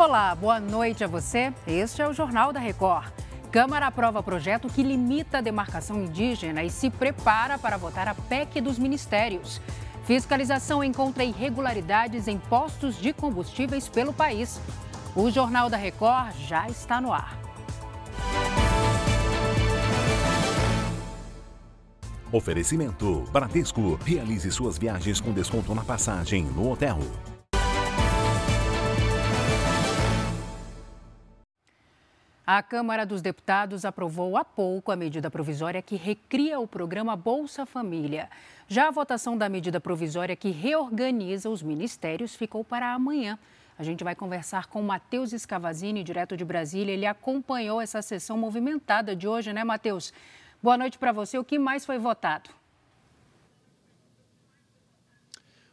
Olá, boa noite a você. Este é o Jornal da Record. Câmara aprova projeto que limita a demarcação indígena e se prepara para votar a PEC dos ministérios. Fiscalização encontra irregularidades em postos de combustíveis pelo país. O Jornal da Record já está no ar. Oferecimento: Bradesco. Realize suas viagens com desconto na passagem no hotel. A Câmara dos Deputados aprovou há pouco a medida provisória que recria o programa Bolsa Família. Já a votação da medida provisória que reorganiza os ministérios ficou para amanhã. A gente vai conversar com Matheus Escavazini, direto de Brasília. Ele acompanhou essa sessão movimentada de hoje, né, Matheus? Boa noite para você. O que mais foi votado?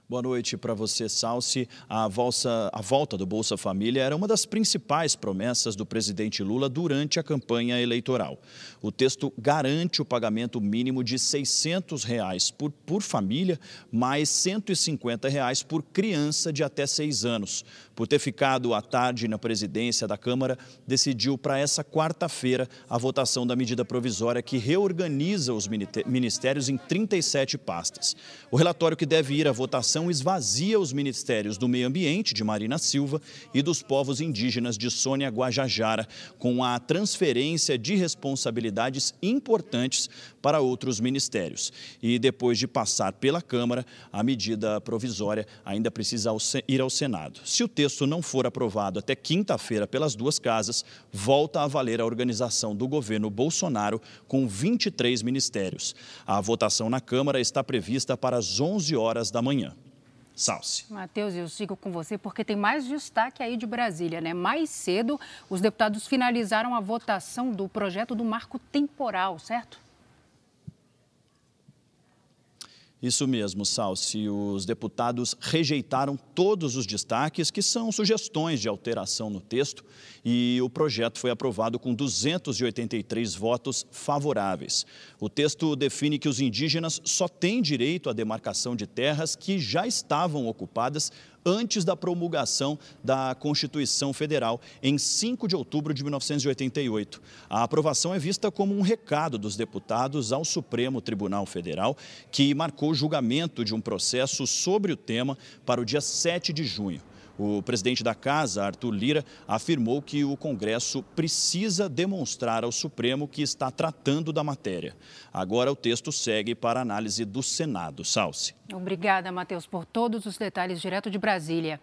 Boa noite para você, Salsi. A, volta, a volta do Bolsa Família era uma das principais promessas do presidente Lula durante a campanha eleitoral. O texto garante o pagamento mínimo de 600 reais por, por família, mais 150 reais por criança de até seis anos. Por ter ficado à tarde na presidência da Câmara, decidiu para essa quarta-feira a votação da medida provisória que reorganiza os ministérios em 37 pastas. O relatório que deve ir à votação esvazia os ministérios do Meio Ambiente, de Marina Silva, e dos povos indígenas de Sônia Guajajara, com a transferência de responsabilidades importantes para outros ministérios. E depois de passar pela Câmara, a medida provisória ainda precisa ir ao Senado. Se o texto não for aprovado até quinta-feira pelas duas casas, volta a valer a organização do governo Bolsonaro com 23 ministérios. A votação na Câmara está prevista para as 11 horas da manhã. Salce. Matheus, eu sigo com você porque tem mais destaque aí de Brasília, né? Mais cedo, os deputados finalizaram a votação do projeto do marco temporal, certo? Isso mesmo, Salsi. Os deputados rejeitaram todos os destaques, que são sugestões de alteração no texto, e o projeto foi aprovado com 283 votos favoráveis. O texto define que os indígenas só têm direito à demarcação de terras que já estavam ocupadas antes da promulgação da Constituição Federal, em 5 de outubro de 1988. A aprovação é vista como um recado dos deputados ao Supremo Tribunal Federal, que marcou o julgamento de um processo sobre o tema para o dia 7 de junho. O presidente da Casa, Arthur Lira, afirmou que o Congresso precisa demonstrar ao Supremo que está tratando da matéria. Agora o texto segue para análise do Senado. Salce. Obrigada, Matheus, por todos os detalhes direto de Brasília.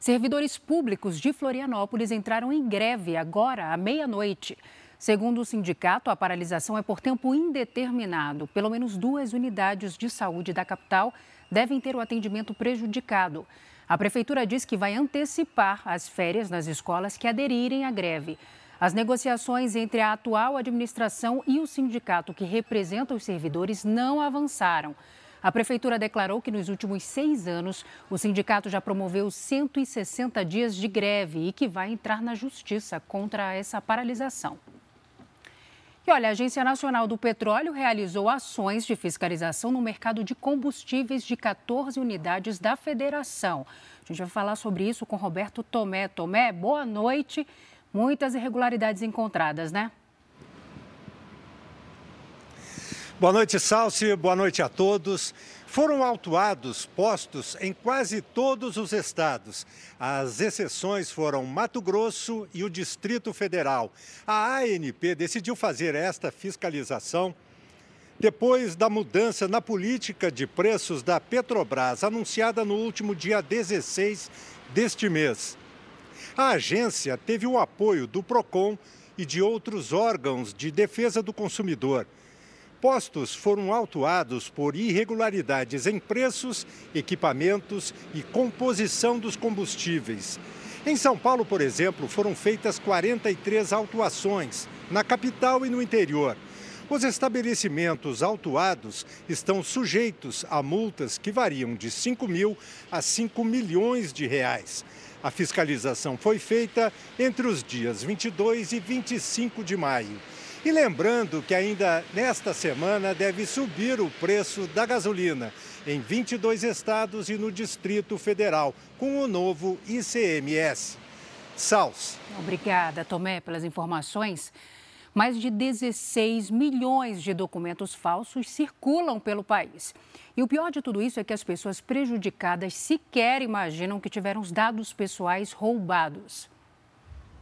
Servidores públicos de Florianópolis entraram em greve agora, à meia-noite. Segundo o sindicato, a paralisação é por tempo indeterminado. Pelo menos duas unidades de saúde da capital devem ter o atendimento prejudicado. A prefeitura diz que vai antecipar as férias nas escolas que aderirem à greve. As negociações entre a atual administração e o sindicato que representa os servidores não avançaram. A prefeitura declarou que nos últimos seis anos o sindicato já promoveu 160 dias de greve e que vai entrar na justiça contra essa paralisação. E olha, a Agência Nacional do Petróleo realizou ações de fiscalização no mercado de combustíveis de 14 unidades da federação. A gente vai falar sobre isso com Roberto Tomé. Tomé, boa noite. Muitas irregularidades encontradas, né? Boa noite, Salsi. Boa noite a todos. Foram autuados postos em quase todos os estados. As exceções foram Mato Grosso e o Distrito Federal. A ANP decidiu fazer esta fiscalização depois da mudança na política de preços da Petrobras, anunciada no último dia 16 deste mês. A agência teve o apoio do PROCON e de outros órgãos de defesa do consumidor postos foram autuados por irregularidades em preços, equipamentos e composição dos combustíveis. Em São Paulo, por exemplo, foram feitas 43 autuações, na capital e no interior. Os estabelecimentos autuados estão sujeitos a multas que variam de 5 mil a 5 milhões de reais. A fiscalização foi feita entre os dias 22 e 25 de maio. E lembrando que ainda nesta semana deve subir o preço da gasolina em 22 estados e no Distrito Federal, com o novo ICMS. Salso. Obrigada, Tomé, pelas informações. Mais de 16 milhões de documentos falsos circulam pelo país. E o pior de tudo isso é que as pessoas prejudicadas sequer imaginam que tiveram os dados pessoais roubados.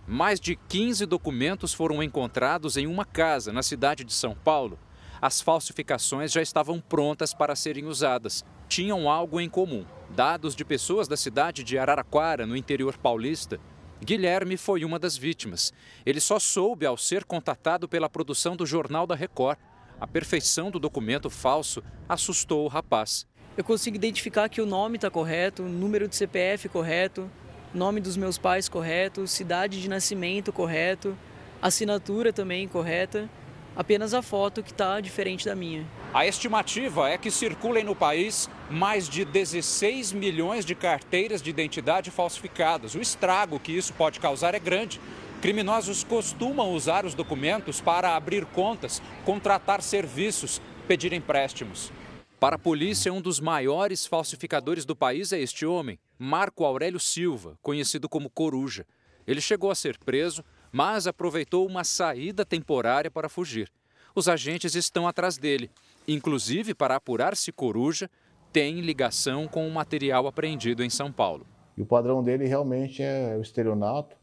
Mais de 15 documentos foram encontrados em uma casa na cidade de São Paulo. As falsificações já estavam prontas para serem usadas. Tinham algo em comum: dados de pessoas da cidade de Araraquara, no interior paulista, Guilherme foi uma das vítimas. Ele só soube ao ser contatado pela produção do Jornal da Record. A perfeição do documento falso assustou o rapaz. Eu consigo identificar que o nome está correto, o número de CPF correto, nome dos meus pais correto, cidade de nascimento correto, assinatura também correta apenas a foto que está diferente da minha. A estimativa é que circulem no país mais de 16 milhões de carteiras de identidade falsificadas. O estrago que isso pode causar é grande. Criminosos costumam usar os documentos para abrir contas, contratar serviços, pedir empréstimos. Para a polícia, um dos maiores falsificadores do país é este homem, Marco Aurélio Silva, conhecido como Coruja. Ele chegou a ser preso mas aproveitou uma saída temporária para fugir. Os agentes estão atrás dele, inclusive para apurar se Coruja tem ligação com o material apreendido em São Paulo. E o padrão dele realmente é o estelionato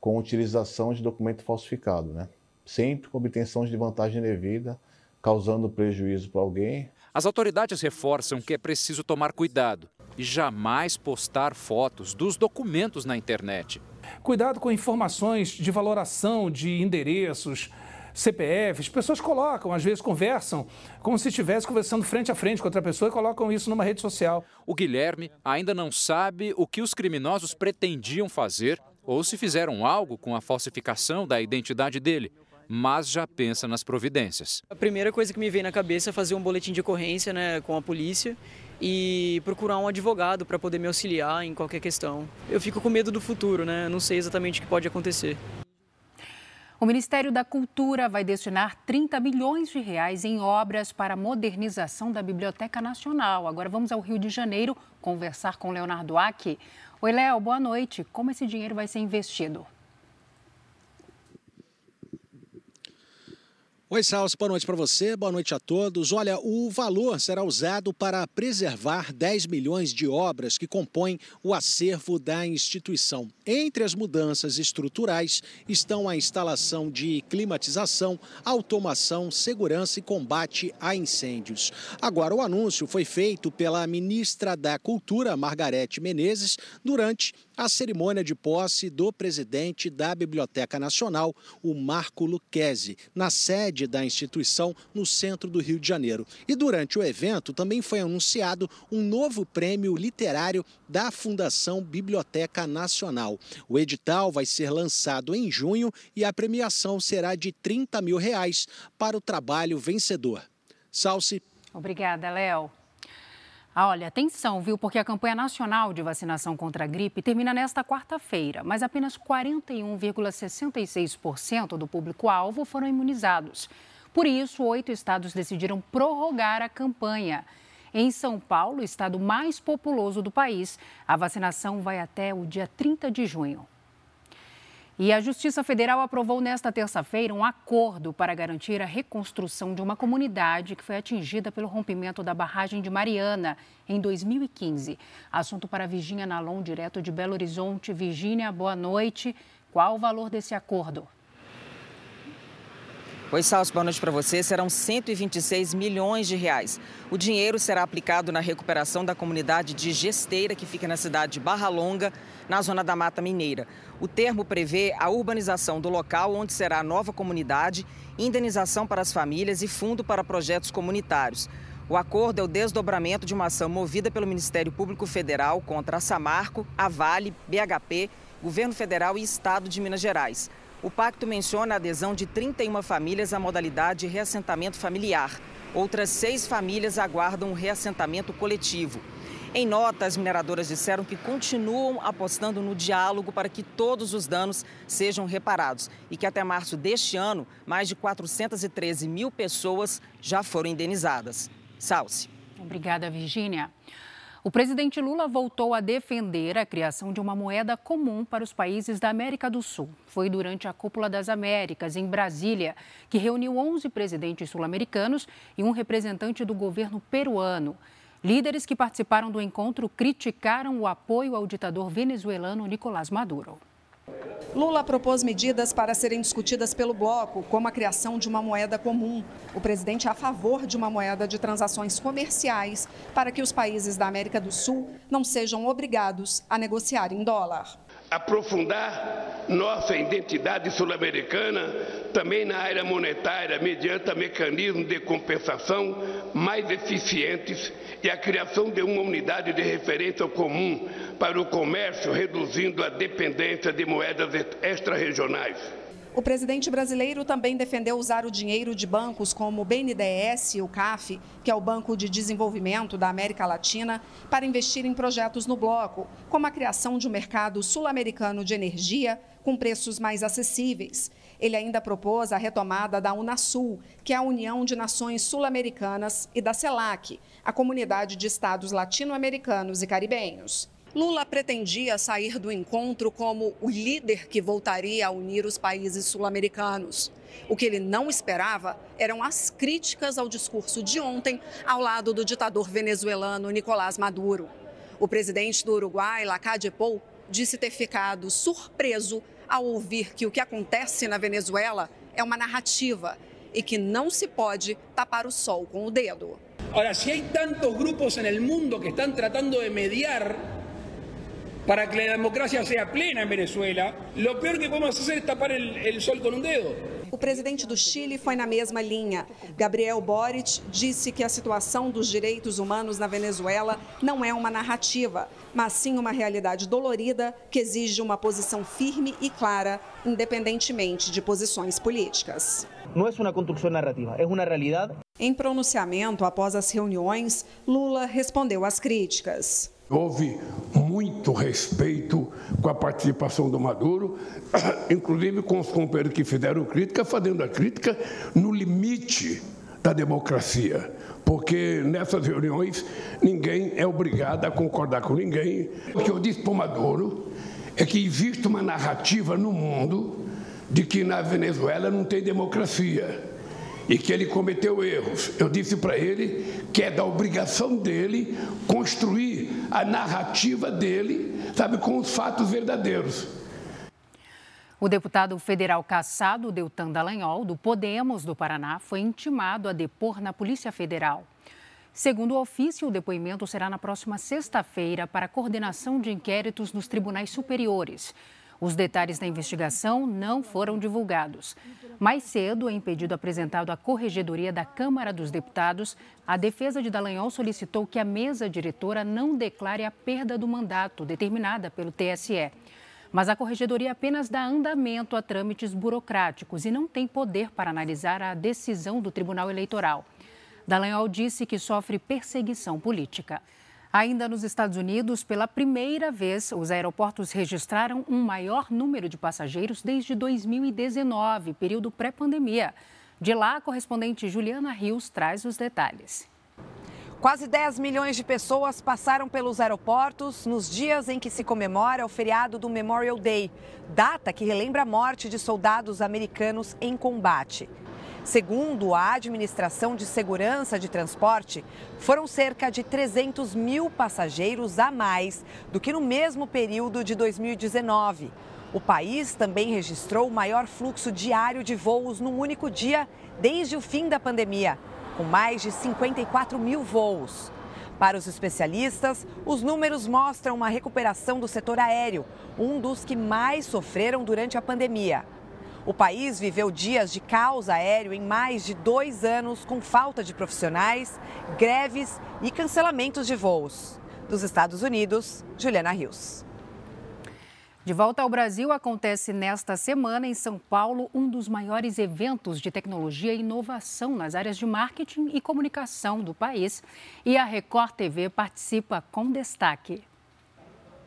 com utilização de documento falsificado, né? sempre com obtenção de vantagem devida, causando prejuízo para alguém. As autoridades reforçam que é preciso tomar cuidado e jamais postar fotos dos documentos na internet. Cuidado com informações de valoração de endereços, CPFs. Pessoas colocam, às vezes conversam, como se estivesse conversando frente a frente com outra pessoa e colocam isso numa rede social. O Guilherme ainda não sabe o que os criminosos pretendiam fazer ou se fizeram algo com a falsificação da identidade dele mas já pensa nas providências. A primeira coisa que me veio na cabeça é fazer um boletim de ocorrência né, com a polícia e procurar um advogado para poder me auxiliar em qualquer questão. Eu fico com medo do futuro, né? Não sei exatamente o que pode acontecer. O Ministério da Cultura vai destinar 30 milhões de reais em obras para a modernização da Biblioteca Nacional. Agora vamos ao Rio de Janeiro conversar com Leonardo Aki. Oi, Léo, boa noite. Como esse dinheiro vai ser investido? Oi, Salso, boa noite para você, boa noite a todos. Olha, o valor será usado para preservar 10 milhões de obras que compõem o acervo da instituição. Entre as mudanças estruturais estão a instalação de climatização, automação, segurança e combate a incêndios. Agora, o anúncio foi feito pela ministra da Cultura, Margarete Menezes, durante a cerimônia de posse do presidente da Biblioteca Nacional, o Marco Luquezzi, na sede da instituição no centro do Rio de Janeiro. E durante o evento também foi anunciado um novo prêmio literário da Fundação Biblioteca Nacional. O edital vai ser lançado em junho e a premiação será de 30 mil reais para o trabalho vencedor. Salce. Obrigada, Léo. Ah, olha, atenção, viu? Porque a campanha nacional de vacinação contra a gripe termina nesta quarta-feira, mas apenas 41,66% do público-alvo foram imunizados. Por isso, oito estados decidiram prorrogar a campanha. Em São Paulo, estado mais populoso do país, a vacinação vai até o dia 30 de junho. E a Justiça Federal aprovou nesta terça-feira um acordo para garantir a reconstrução de uma comunidade que foi atingida pelo rompimento da barragem de Mariana em 2015. Assunto para Virginia Nalon, direto de Belo Horizonte. Virginia, boa noite. Qual o valor desse acordo? Oi, Salso, boa noite para você. Serão 126 milhões de reais. O dinheiro será aplicado na recuperação da comunidade de Gesteira, que fica na cidade de Barra Longa, na zona da Mata Mineira. O termo prevê a urbanização do local onde será a nova comunidade, indenização para as famílias e fundo para projetos comunitários. O acordo é o desdobramento de uma ação movida pelo Ministério Público Federal contra a Samarco, a Vale, BHP, Governo Federal e Estado de Minas Gerais. O pacto menciona a adesão de 31 famílias à modalidade reassentamento familiar. Outras seis famílias aguardam o reassentamento coletivo. Em nota, as mineradoras disseram que continuam apostando no diálogo para que todos os danos sejam reparados e que até março deste ano, mais de 413 mil pessoas já foram indenizadas. Salce. Obrigada, Virgínia. O presidente Lula voltou a defender a criação de uma moeda comum para os países da América do Sul. Foi durante a Cúpula das Américas, em Brasília, que reuniu 11 presidentes sul-americanos e um representante do governo peruano. Líderes que participaram do encontro criticaram o apoio ao ditador venezuelano Nicolás Maduro. Lula propôs medidas para serem discutidas pelo bloco, como a criação de uma moeda comum. O presidente é a favor de uma moeda de transações comerciais para que os países da América do Sul não sejam obrigados a negociar em dólar. Aprofundar nossa identidade sul-americana também na área monetária, mediante mecanismos de compensação mais eficientes e a criação de uma unidade de referência comum para o comércio, reduzindo a dependência de moedas extra-regionais. O presidente brasileiro também defendeu usar o dinheiro de bancos como o BNDES e o CAF, que é o Banco de Desenvolvimento da América Latina, para investir em projetos no bloco, como a criação de um mercado sul-americano de energia com preços mais acessíveis. Ele ainda propôs a retomada da Unasul, que é a União de Nações Sul-Americanas, e da CELAC, a Comunidade de Estados Latino-Americanos e Caribenhos. Lula pretendia sair do encontro como o líder que voltaria a unir os países sul-americanos. O que ele não esperava eram as críticas ao discurso de ontem ao lado do ditador venezuelano Nicolás Maduro. O presidente do Uruguai, Lacade Pou, disse ter ficado surpreso ao ouvir que o que acontece na Venezuela é uma narrativa e que não se pode tapar o sol com o dedo. Agora, se há tantos grupos no mundo que estão tratando de mediar para que la democracia sea plena en Venezuela, lo peor que podemos hacer es tapar el, el sol con un dedo. O presidente do Chile foi na mesma linha. Gabriel Boric disse que a situação dos direitos humanos na Venezuela não é uma narrativa, mas sim uma realidade dolorida que exige uma posição firme e clara, independentemente de posições políticas. Não é uma construção narrativa, é uma realidade. Em pronunciamento após as reuniões, Lula respondeu às críticas. Houve muito respeito com a participação do Maduro, inclusive com os companheiros que fizeram crítica, fazendo a crítica no limite da democracia, porque nessas reuniões ninguém é obrigado a concordar com ninguém. O que eu disse para o Maduro é que existe uma narrativa no mundo de que na Venezuela não tem democracia e que ele cometeu erros. Eu disse para ele que é da obrigação dele construir a narrativa dele, sabe, com os fatos verdadeiros. O deputado federal caçado Deltan Dallagnol, do Podemos do Paraná, foi intimado a depor na Polícia Federal. Segundo o ofício, o depoimento será na próxima sexta-feira para coordenação de inquéritos nos tribunais superiores. Os detalhes da investigação não foram divulgados. Mais cedo, em pedido apresentado à Corregedoria da Câmara dos Deputados, a defesa de Dallagnol solicitou que a mesa diretora não declare a perda do mandato determinada pelo TSE. Mas a Corregedoria apenas dá andamento a trâmites burocráticos e não tem poder para analisar a decisão do Tribunal Eleitoral. Dallagnol disse que sofre perseguição política. Ainda nos Estados Unidos, pela primeira vez, os aeroportos registraram um maior número de passageiros desde 2019, período pré-pandemia. De lá, a correspondente Juliana Rios traz os detalhes. Quase 10 milhões de pessoas passaram pelos aeroportos nos dias em que se comemora o feriado do Memorial Day, data que relembra a morte de soldados americanos em combate. Segundo a Administração de Segurança de Transporte, foram cerca de 300 mil passageiros a mais do que no mesmo período de 2019. O país também registrou o maior fluxo diário de voos num único dia desde o fim da pandemia, com mais de 54 mil voos. Para os especialistas, os números mostram uma recuperação do setor aéreo, um dos que mais sofreram durante a pandemia. O país viveu dias de caos aéreo em mais de dois anos, com falta de profissionais, greves e cancelamentos de voos. Dos Estados Unidos, Juliana Rios. De volta ao Brasil, acontece nesta semana em São Paulo um dos maiores eventos de tecnologia e inovação nas áreas de marketing e comunicação do país. E a Record TV participa com destaque.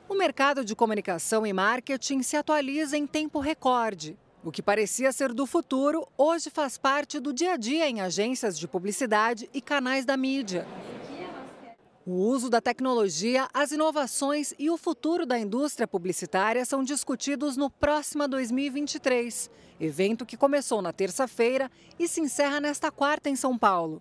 O mercado de comunicação e marketing se atualiza em tempo recorde. O que parecia ser do futuro, hoje faz parte do dia a dia em agências de publicidade e canais da mídia. O uso da tecnologia, as inovações e o futuro da indústria publicitária são discutidos no próximo 2023, evento que começou na terça-feira e se encerra nesta quarta em São Paulo.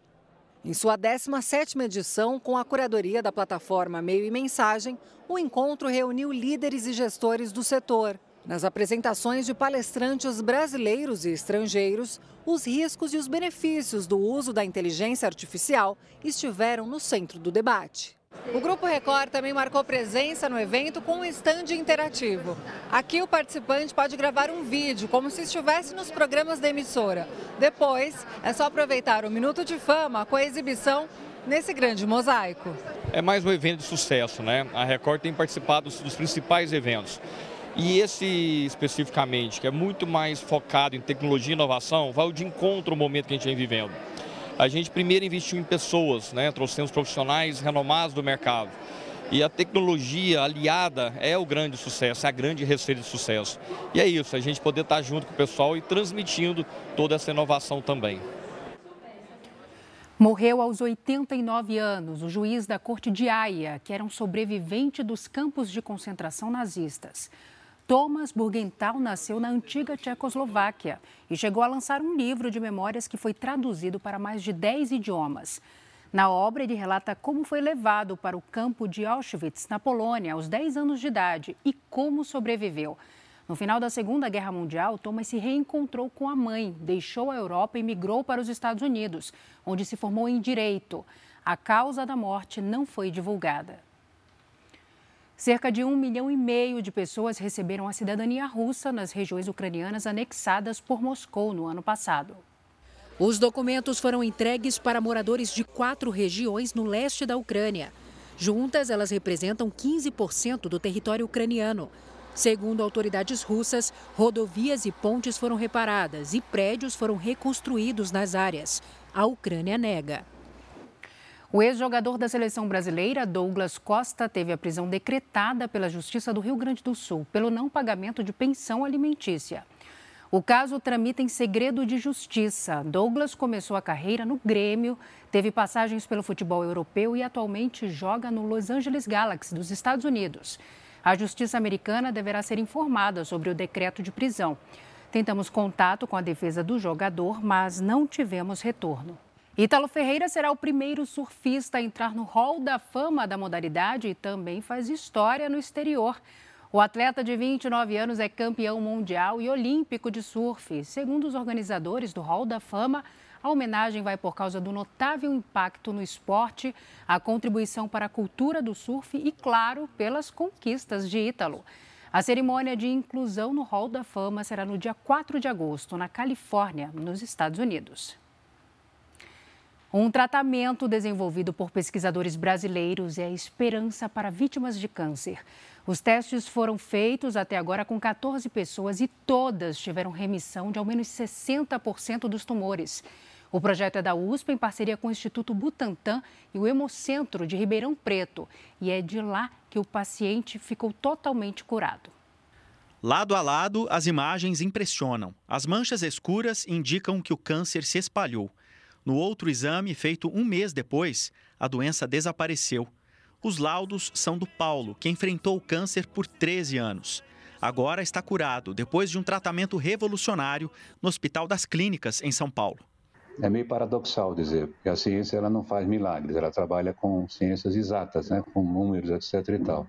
Em sua 17ª edição, com a curadoria da plataforma Meio e Mensagem, o encontro reuniu líderes e gestores do setor. Nas apresentações de palestrantes brasileiros e estrangeiros, os riscos e os benefícios do uso da inteligência artificial estiveram no centro do debate. O Grupo Record também marcou presença no evento com um estande interativo. Aqui o participante pode gravar um vídeo, como se estivesse nos programas da emissora. Depois, é só aproveitar o Minuto de Fama com a exibição nesse grande mosaico. É mais um evento de sucesso, né? A Record tem participado dos principais eventos. E esse especificamente, que é muito mais focado em tecnologia e inovação, vai de encontro ao momento que a gente vem vivendo. A gente primeiro investiu em pessoas, né? trouxemos profissionais renomados do mercado. E a tecnologia aliada é o grande sucesso, é a grande receita de sucesso. E é isso, a gente poder estar junto com o pessoal e transmitindo toda essa inovação também. Morreu aos 89 anos o juiz da corte de Haia, que era um sobrevivente dos campos de concentração nazistas. Thomas Burgenthal nasceu na antiga Tchecoslováquia e chegou a lançar um livro de memórias que foi traduzido para mais de 10 idiomas. Na obra, ele relata como foi levado para o campo de Auschwitz, na Polônia, aos 10 anos de idade e como sobreviveu. No final da Segunda Guerra Mundial, Thomas se reencontrou com a mãe, deixou a Europa e migrou para os Estados Unidos, onde se formou em direito. A causa da morte não foi divulgada. Cerca de um milhão e meio de pessoas receberam a cidadania russa nas regiões ucranianas anexadas por Moscou no ano passado. Os documentos foram entregues para moradores de quatro regiões no leste da Ucrânia. Juntas, elas representam 15% do território ucraniano. Segundo autoridades russas, rodovias e pontes foram reparadas e prédios foram reconstruídos nas áreas. A Ucrânia nega. O ex-jogador da seleção brasileira, Douglas Costa, teve a prisão decretada pela Justiça do Rio Grande do Sul pelo não pagamento de pensão alimentícia. O caso tramita em segredo de justiça. Douglas começou a carreira no Grêmio, teve passagens pelo futebol europeu e atualmente joga no Los Angeles Galaxy dos Estados Unidos. A justiça americana deverá ser informada sobre o decreto de prisão. Tentamos contato com a defesa do jogador, mas não tivemos retorno. Ítalo Ferreira será o primeiro surfista a entrar no hall da fama da modalidade e também faz história no exterior. O atleta de 29 anos é campeão mundial e olímpico de surf. Segundo os organizadores do Hall da Fama, a homenagem vai por causa do notável impacto no esporte, a contribuição para a cultura do surf e, claro, pelas conquistas de Ítalo. A cerimônia de inclusão no Hall da Fama será no dia 4 de agosto, na Califórnia, nos Estados Unidos. Um tratamento desenvolvido por pesquisadores brasileiros é a esperança para vítimas de câncer. Os testes foram feitos até agora com 14 pessoas e todas tiveram remissão de ao menos 60% dos tumores. O projeto é da USP em parceria com o Instituto Butantan e o Hemocentro de Ribeirão Preto. E é de lá que o paciente ficou totalmente curado. Lado a lado, as imagens impressionam. As manchas escuras indicam que o câncer se espalhou. No outro exame, feito um mês depois, a doença desapareceu. Os laudos são do Paulo, que enfrentou o câncer por 13 anos. Agora está curado, depois de um tratamento revolucionário no Hospital das Clínicas, em São Paulo. É meio paradoxal dizer, porque a ciência ela não faz milagres, ela trabalha com ciências exatas, né, com números, etc. e tal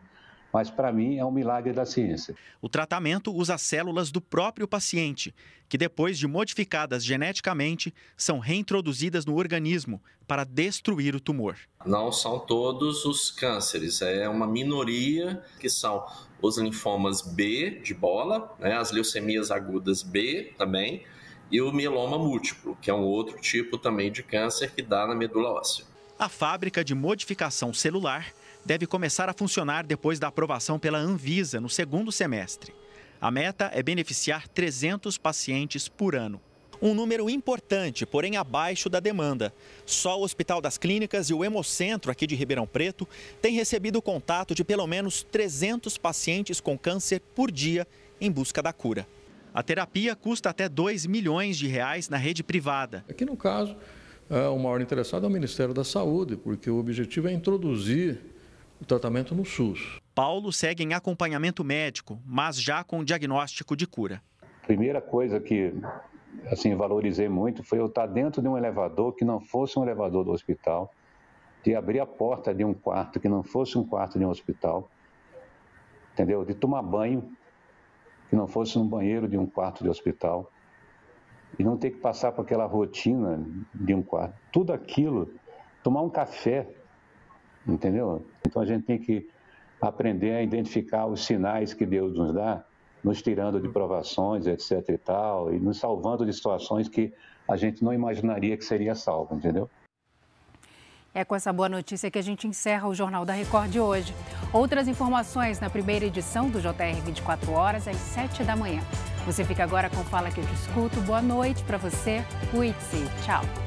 mas para mim é um milagre da ciência. O tratamento usa células do próprio paciente, que depois de modificadas geneticamente, são reintroduzidas no organismo para destruir o tumor. Não são todos os cânceres, é uma minoria que são os linfomas B de bola, né, as leucemias agudas B também, e o mieloma múltiplo, que é um outro tipo também de câncer que dá na medula óssea. A fábrica de modificação celular deve começar a funcionar depois da aprovação pela Anvisa no segundo semestre. A meta é beneficiar 300 pacientes por ano. Um número importante, porém abaixo da demanda. Só o Hospital das Clínicas e o Hemocentro aqui de Ribeirão Preto têm recebido contato de pelo menos 300 pacientes com câncer por dia em busca da cura. A terapia custa até 2 milhões de reais na rede privada. Aqui no caso, é, o maior interessado é o Ministério da Saúde, porque o objetivo é introduzir o tratamento no SUS. Paulo segue em acompanhamento médico, mas já com diagnóstico de cura. Primeira coisa que assim valorizei muito foi eu estar dentro de um elevador que não fosse um elevador do hospital, de abrir a porta de um quarto que não fosse um quarto de um hospital, entendeu? De tomar banho que não fosse no banheiro de um quarto de hospital e não ter que passar por aquela rotina de um quarto. Tudo aquilo, tomar um café, entendeu? Então a gente tem que aprender a identificar os sinais que Deus nos dá, nos tirando de provações, etc e tal, e nos salvando de situações que a gente não imaginaria que seria salvo, entendeu? É com essa boa notícia que a gente encerra o Jornal da Record de hoje. Outras informações na primeira edição do JR 24 horas às 7 da manhã. Você fica agora com Fala que eu te escuto. Boa noite para você. Cuide-se. Tchau.